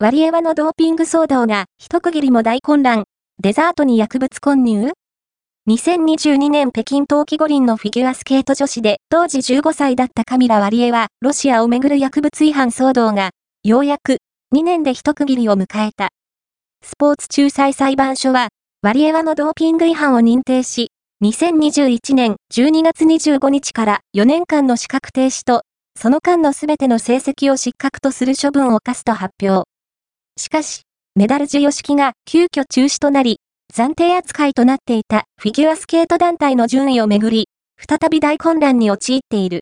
ワリエワのドーピング騒動が一区切りも大混乱。デザートに薬物混入 ?2022 年北京冬季五輪のフィギュアスケート女子で当時15歳だったカミラ・ワリエワ、ロシアをめぐる薬物違反騒動が、ようやく2年で一区切りを迎えた。スポーツ仲裁裁判所は、ワリエワのドーピング違反を認定し、2021年12月25日から4年間の資格停止と、その間のすべての成績を失格とする処分を課すと発表。しかし、メダル授与式が急遽中止となり、暫定扱いとなっていたフィギュアスケート団体の順位をめぐり、再び大混乱に陥っている。